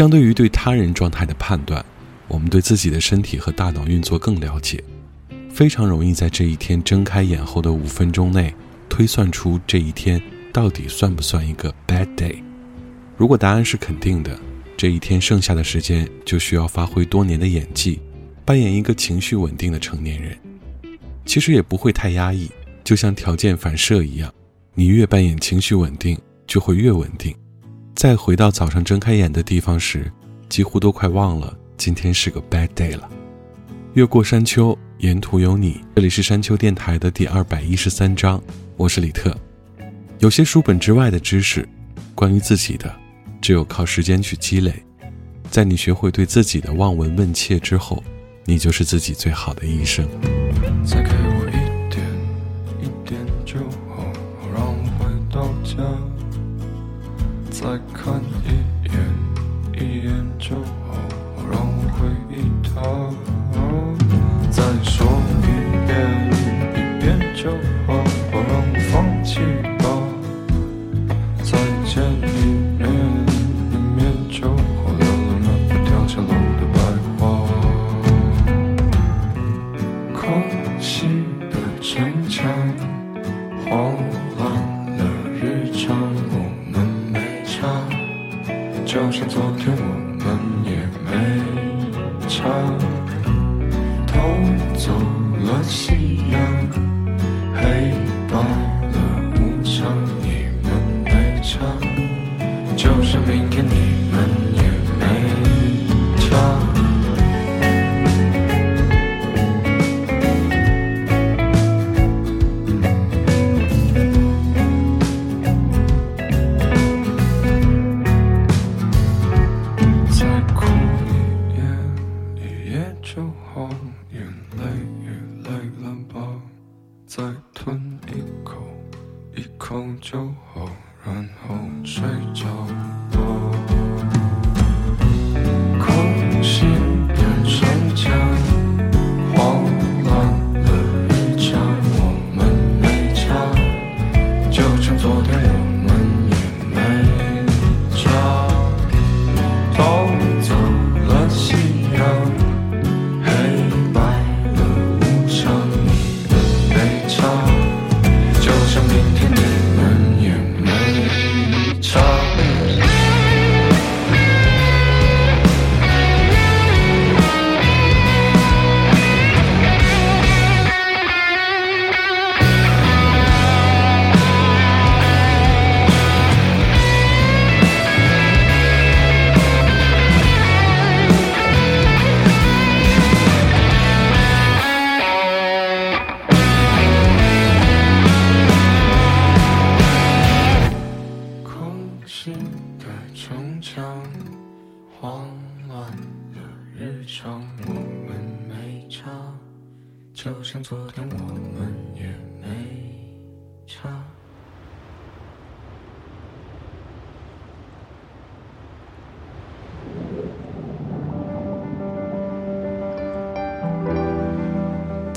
相对于对他人状态的判断，我们对自己的身体和大脑运作更了解，非常容易在这一天睁开眼后的五分钟内推算出这一天到底算不算一个 bad day。如果答案是肯定的，这一天剩下的时间就需要发挥多年的演技，扮演一个情绪稳定的成年人。其实也不会太压抑，就像条件反射一样，你越扮演情绪稳定，就会越稳定。再回到早上睁开眼的地方时，几乎都快忘了今天是个 bad day 了。越过山丘，沿途有你。这里是山丘电台的第二百一十三章，我是李特。有些书本之外的知识，关于自己的，只有靠时间去积累。在你学会对自己的望闻问切之后，你就是自己最好的医生。再给我一点，一点就好，让我回到家。再看再吞一口，一口就好，然后睡着。空心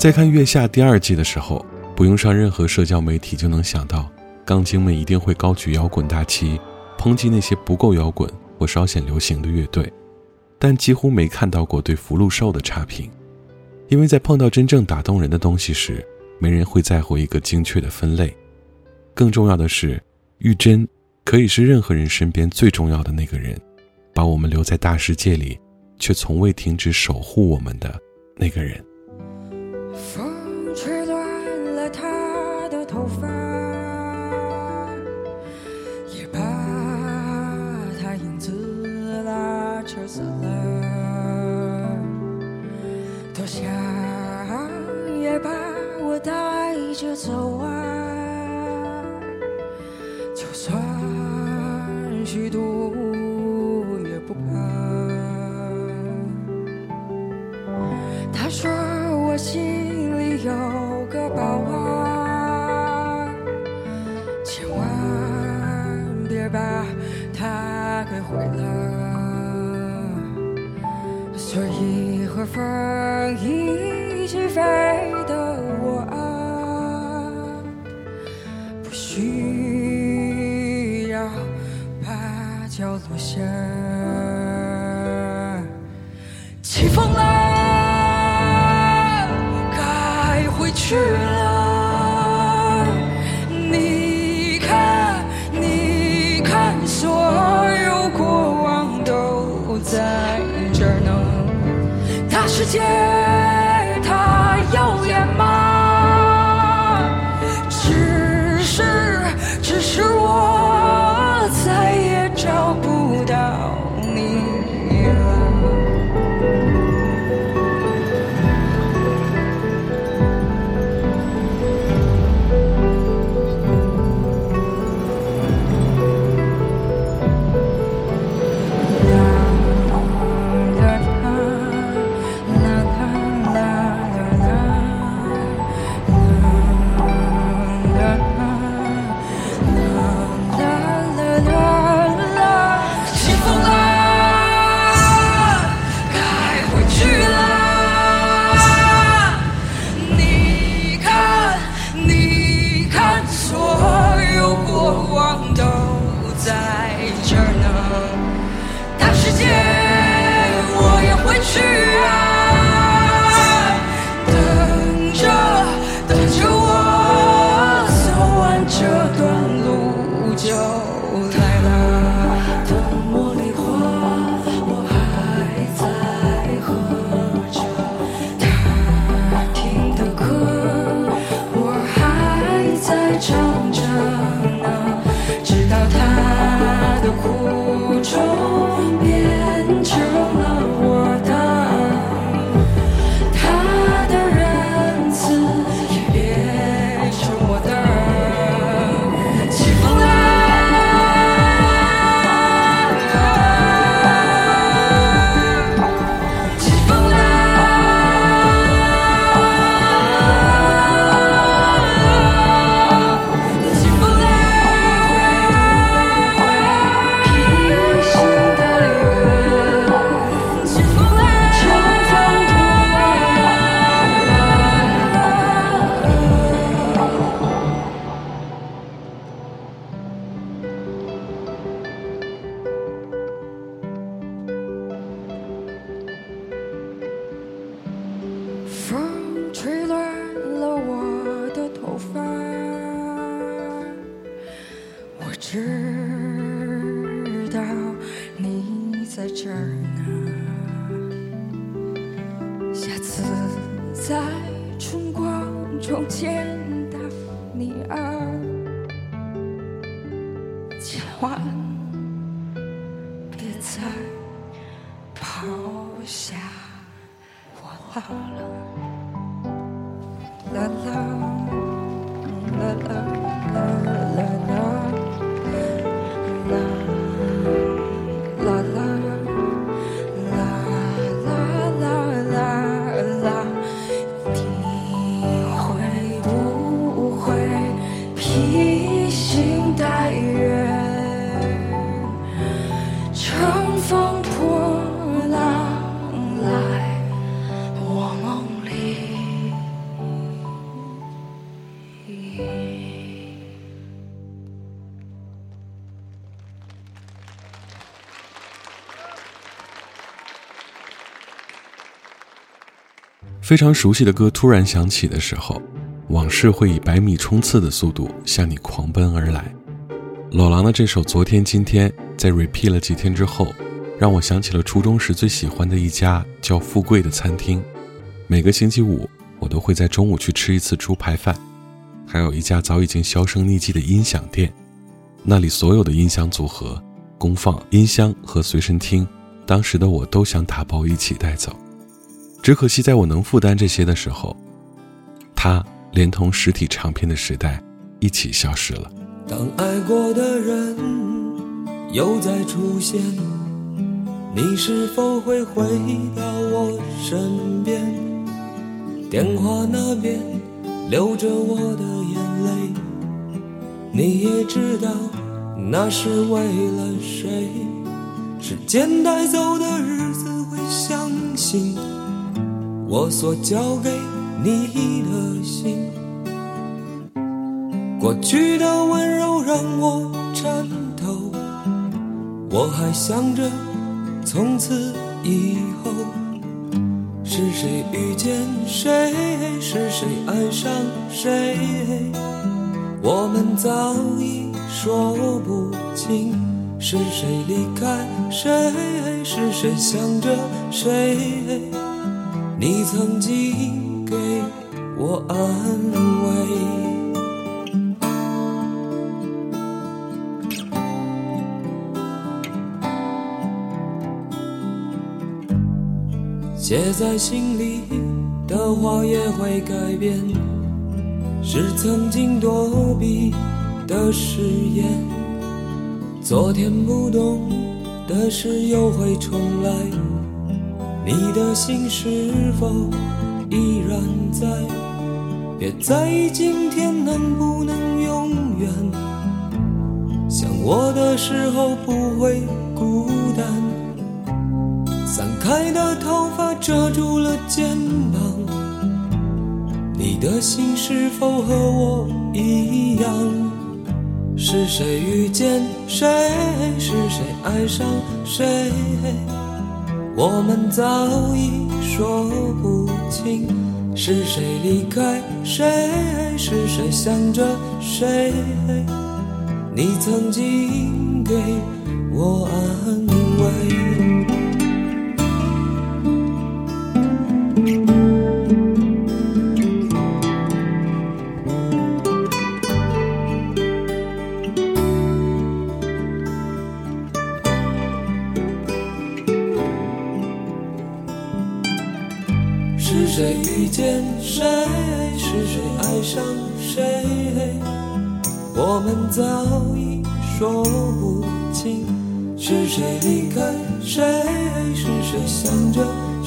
在看《月下》第二季的时候，不用上任何社交媒体就能想到，杠精们一定会高举摇滚大旗，抨击那些不够摇滚或稍显流行的乐队，但几乎没看到过对福禄寿的差评，因为在碰到真正打动人的东西时，没人会在乎一个精确的分类。更重要的是，玉珍可以是任何人身边最重要的那个人，把我们留在大世界里，却从未停止守护我们的那个人。from 千万别把它给毁了。所以和风一起飞的我啊，不需要把脚落下。起风了，该回去了。世界，非常熟悉的歌突然响起的时候，往事会以百米冲刺的速度向你狂奔而来。老狼的这首《昨天今天》在 repeat 了几天之后，让我想起了初中时最喜欢的一家叫“富贵”的餐厅。每个星期五，我都会在中午去吃一次猪排饭。还有一家早已经销声匿迹的音响店，那里所有的音响组合、功放、音箱和随身听，当时的我都想打包一起带走。只可惜，在我能负担这些的时候，它连同实体唱片的时代一起消失了。当爱过的人又再出现，你是否会回到我身边？电话那边流着我的眼泪，你也知道那是为了谁？时间带走的日子会相信我所交给你的心。过去的温柔让我颤抖，我还想着从此以后是谁遇见谁，是谁爱上谁，我们早已说不清，是谁离开谁，是谁想着谁，你曾经给我安慰。写在心里的话也会改变，是曾经躲避的誓言。昨天不懂的事又会重来，你的心是否依然在？别在意今天能不能永远，想我的时候不会孤单。散开的头发遮住了肩膀，你的心是否和我一样？是谁遇见谁？是谁爱上谁？我们早已说不清，是谁离开谁？是谁想着谁？你曾经给我安慰。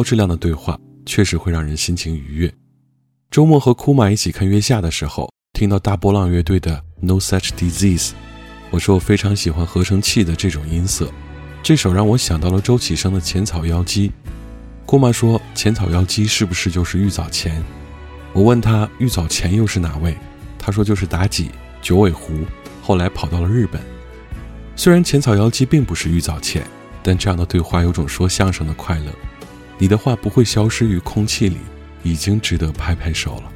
高质量的对话确实会让人心情愉悦。周末和库玛一起看月下的时候，听到大波浪乐队的《No Such Disease》，我说我非常喜欢合成器的这种音色。这首让我想到了周启生的《浅草妖姬》。库玛说：“浅草妖姬是不是就是玉藻前？”我问他：“玉藻前又是哪位？”他说：“就是妲己、九尾狐，后来跑到了日本。”虽然浅草妖姬并不是玉藻前，但这样的对话有种说相声的快乐。你的话不会消失于空气里，已经值得拍拍手了。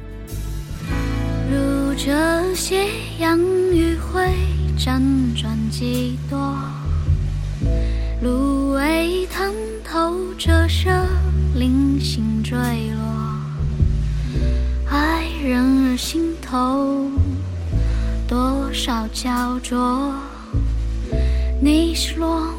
如这斜阳余晖辗转几多，芦苇探透折射零星坠落，爱人儿心头多少焦灼，你是落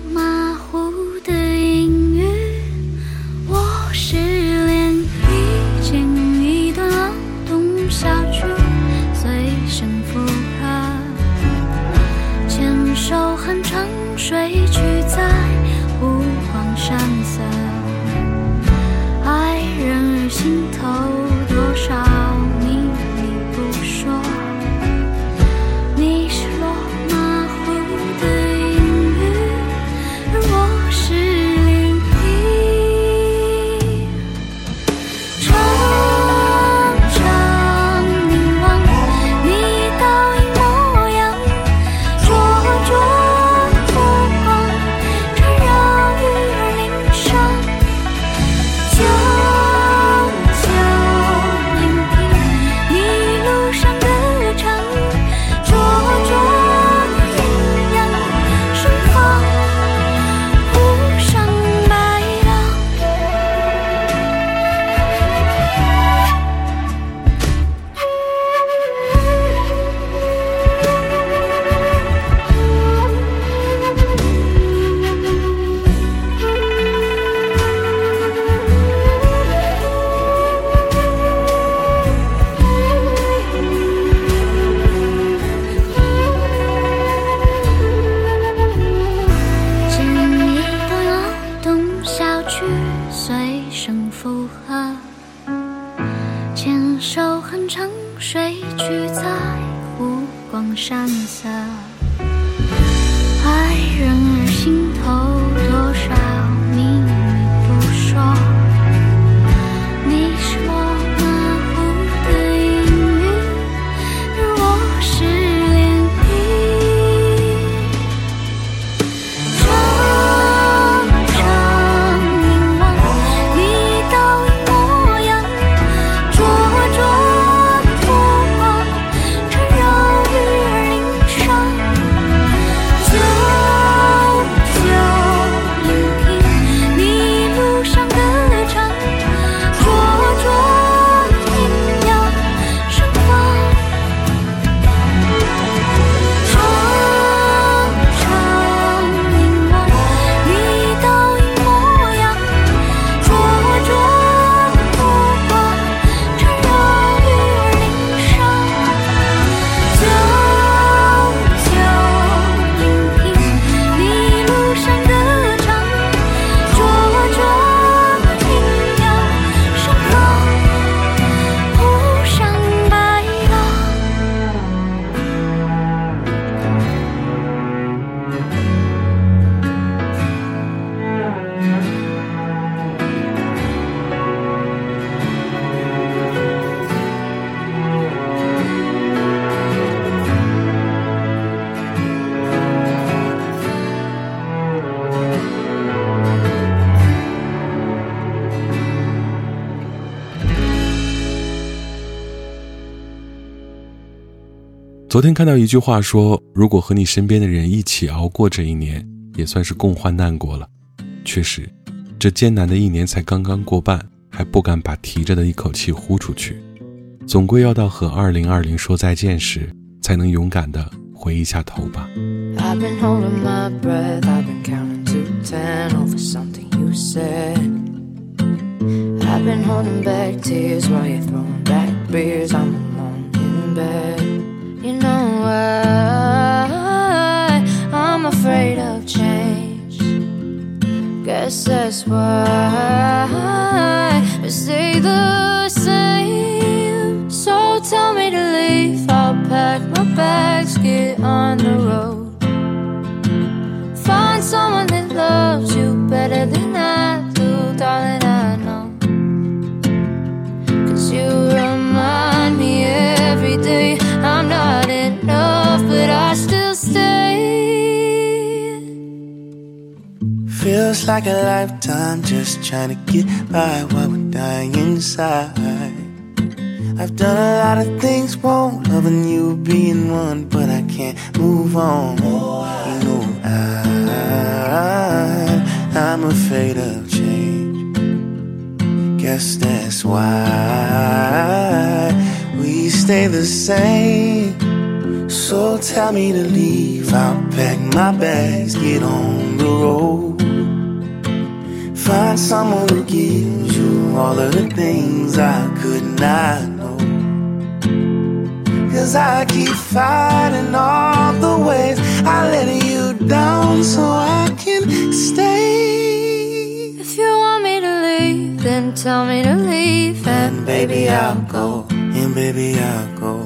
昨天看到一句话说，如果和你身边的人一起熬过这一年，也算是共患难过了。确实，这艰难的一年才刚刚过半，还不敢把提着的一口气呼出去，总归要到和二零二零说再见时，才能勇敢的回一下头吧。I've been holding my breath, I've been counting to ten over something you said. I've been holding back tears while you're throwing back beers. I'm alone in bed. Afraid of change. Guess that's why we stay the same. So tell me to leave. I'll pack my bags, get on the road. Find someone that loves you better than I do, darling. Feels like a lifetime just trying to get by while we're dying inside. I've done a lot of things wrong, loving you being one, but I can't move on. You know I, I'm afraid of change. Guess that's why we stay the same. So tell me to leave, I'll pack my bags, get on the road. Find someone who gives you all of the things I could not know. Cause I keep fighting all the ways I let you down so I can stay. If you want me to leave, then tell me to leave. And baby, I'll go, and baby, I'll go.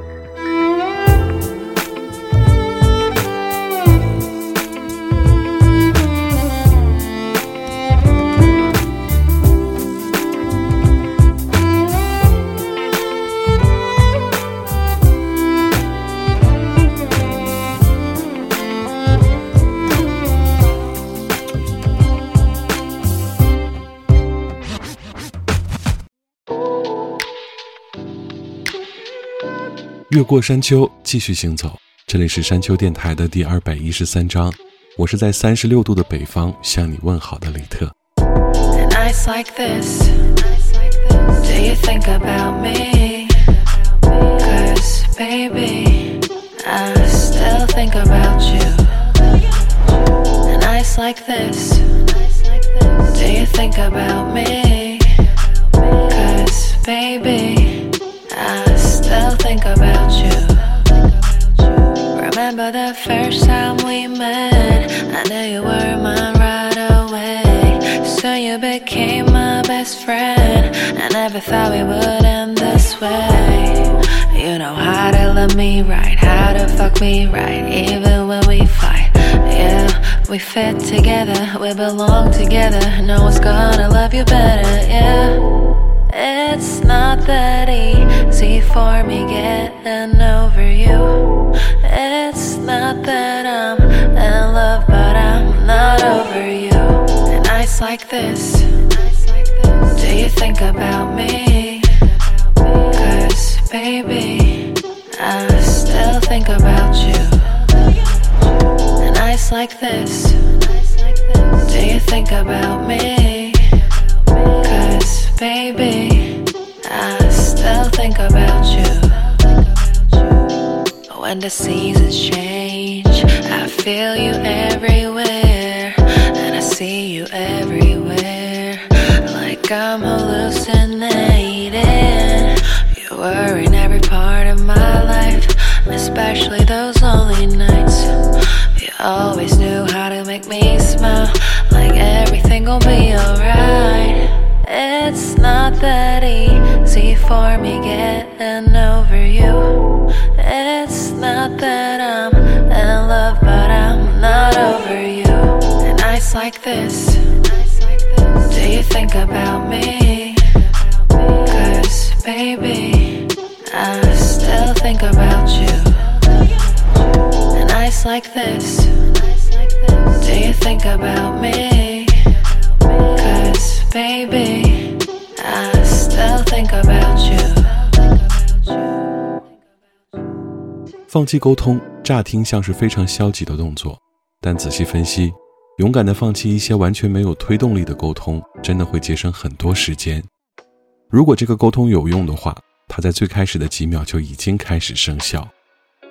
越过山丘，继续行走。这里是山丘电台的第二百一十三章，我是在三十六度的北方向你问好的李特。Nights never thought we would end this way. You know how to love me right, how to fuck me right, even when we fight. Yeah, we fit together, we belong together. No one's gonna love you better, yeah. It's not that easy for me getting over you. It's not that I'm in love, but I'm not over you. And nights like this, think about me? Cause baby, I still think about you. And Ice like this? Do you think about me? Cause baby, I still think about you. When the seasons change, I feel you everywhere, and I see you everywhere. I'm hallucinating. You were in every part of my life, especially those lonely nights. You always knew how to make me smile, like everything will be alright. It's not that easy for me getting over you. It's not that I'm in love, but I'm not over you. And nights like this, think about me? Cause baby, I still think about you. And nights like this, do you think about me? Cause baby, I still think about you. 放弃沟通，乍听像是非常消极的动作，但仔细分析， 勇敢的放弃一些完全没有推动力的沟通，真的会节省很多时间。如果这个沟通有用的话，它在最开始的几秒就已经开始生效；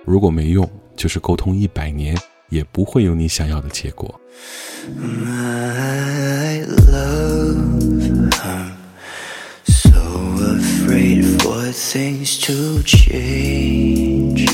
如果没用，就是沟通一百年也不会有你想要的结果。My love, I'm so afraid for things to change.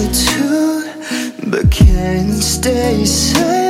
Solitude, but can't stay silent.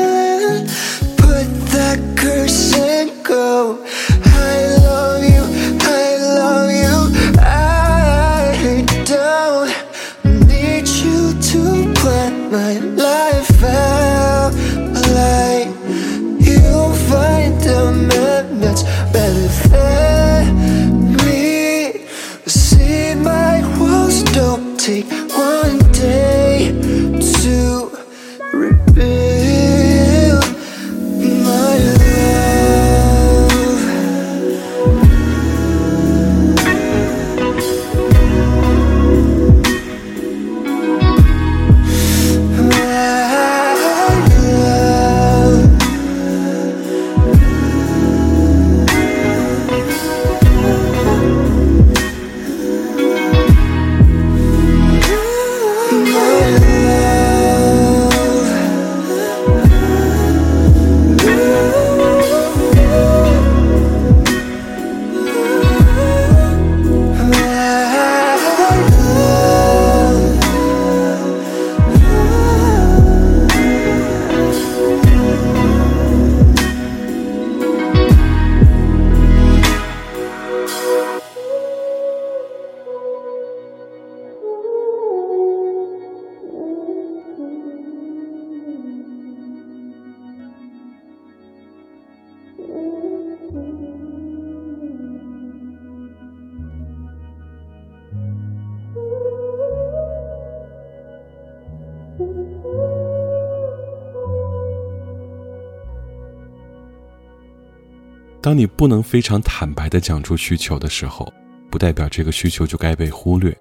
当你不能非常坦白的讲出需求的时候，不代表这个需求就该被忽略。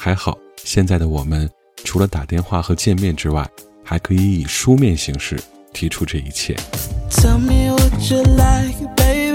还好，现在的我们除了打电话和见面之外，还可以以书面形式提出这一切。Tell me what you like, baby.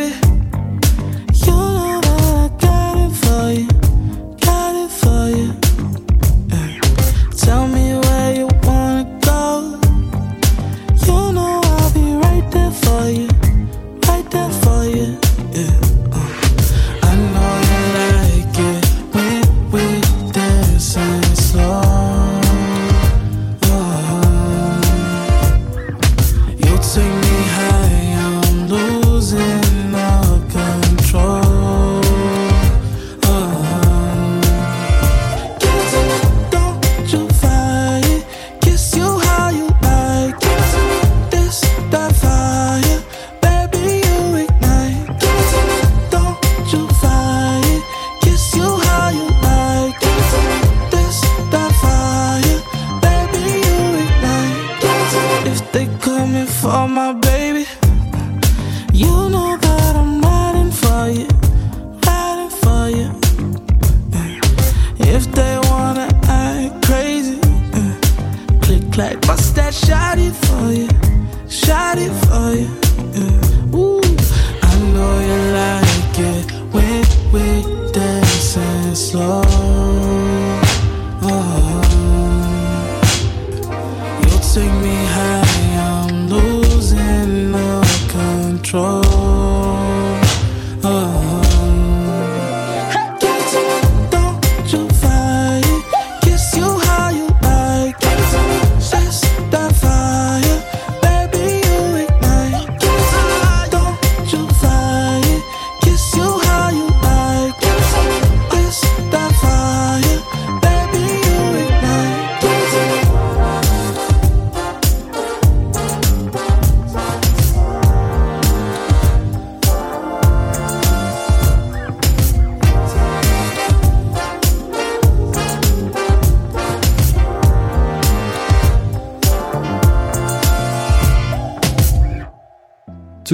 sing me high.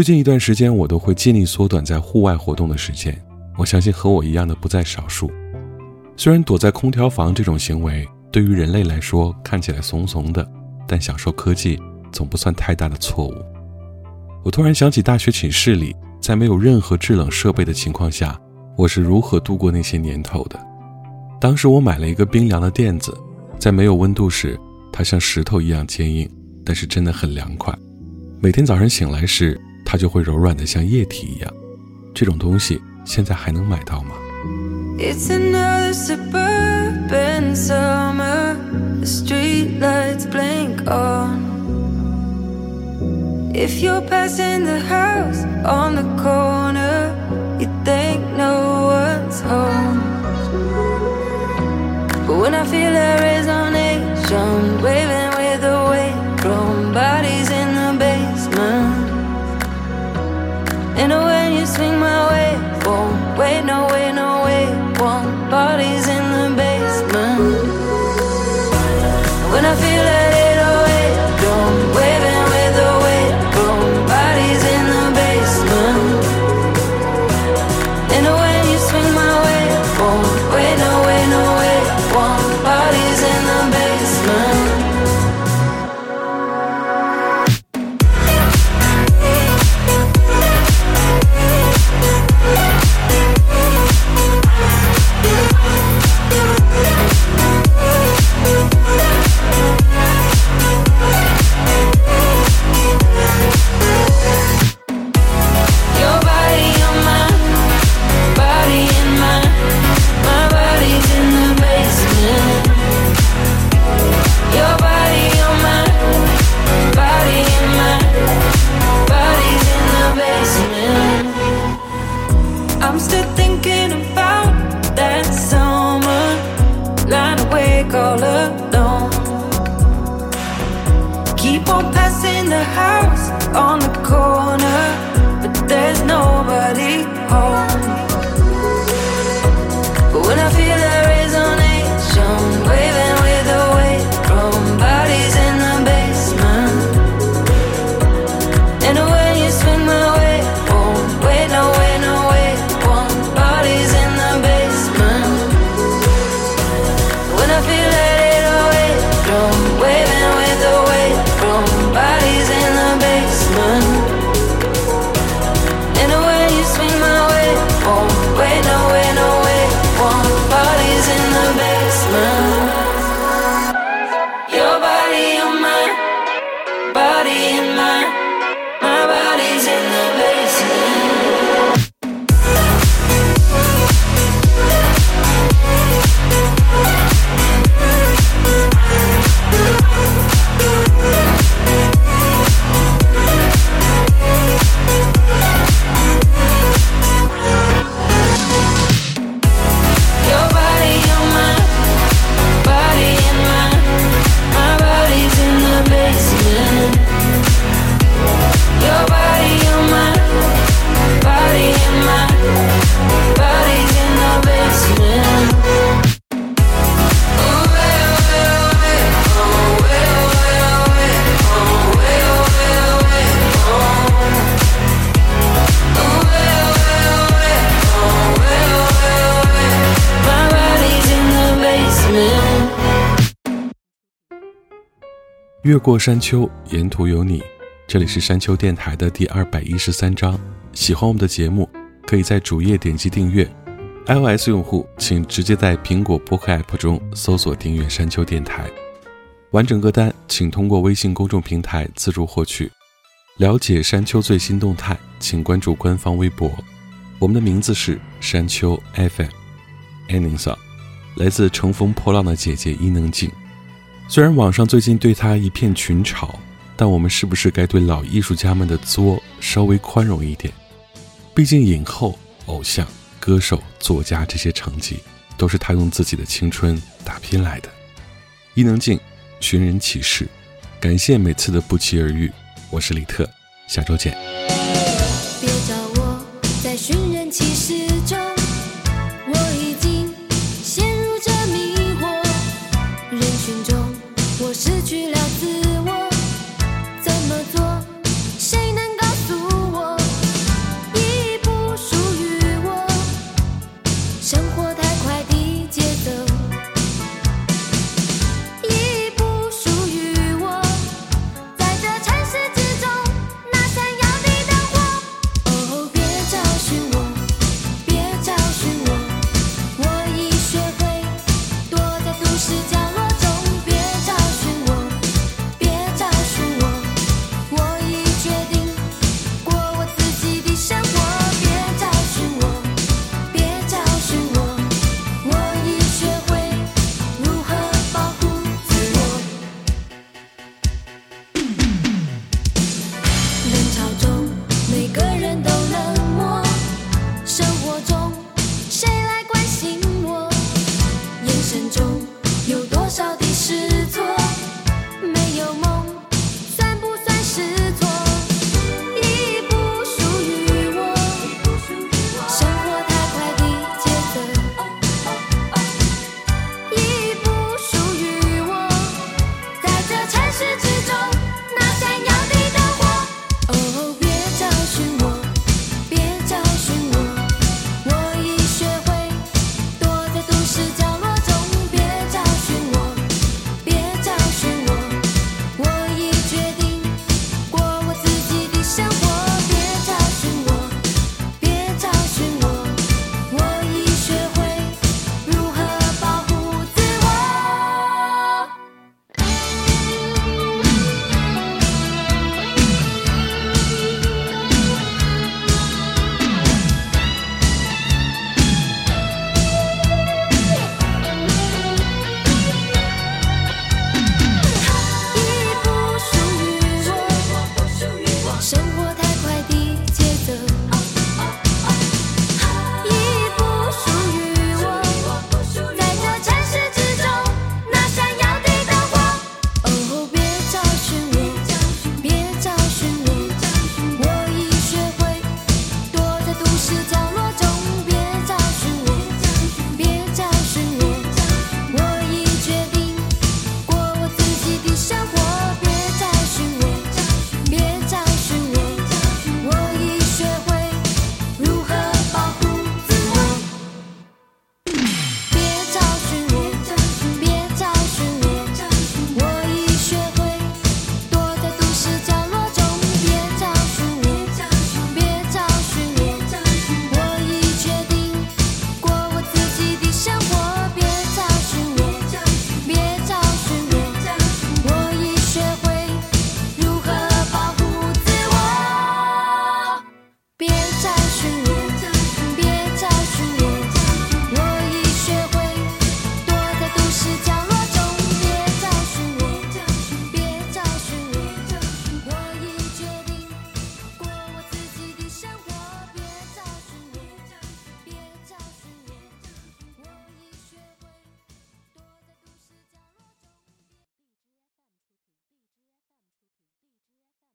最近一段时间，我都会尽力缩短在户外活动的时间。我相信和我一样的不在少数。虽然躲在空调房这种行为对于人类来说看起来怂怂的，但享受科技总不算太大的错误。我突然想起大学寝室里，在没有任何制冷设备的情况下，我是如何度过那些年头的。当时我买了一个冰凉的垫子，在没有温度时，它像石头一样坚硬，但是真的很凉快。每天早上醒来时，它就会柔软的像液体一样。这种东西现在还能买到吗？It's another suburban summer. The streetlights blink on. If you're passing the house on the corner, thinking about that summer, lying awake all alone. Keep on passing the house on the corner, but there's nobody 越过山丘，沿途有你。这里是山丘电台的第二百一十三章。喜欢我们的节目，可以在主页点击订阅。iOS 用户请直接在苹果播客 App 中搜索订阅山丘电台。完整歌单请通过微信公众平台自助获取。了解山丘最新动态，请关注官方微博。我们的名字是山丘 FM。a n i s a 来自乘风破浪的姐姐伊能静。虽然网上最近对她一片群嘲，但我们是不是该对老艺术家们的作稍微宽容一点？毕竟影后、偶像。歌手、作家这些成绩，都是他用自己的青春打拼来的。伊能静，寻人启事，感谢每次的不期而遇。我是李特，下周见。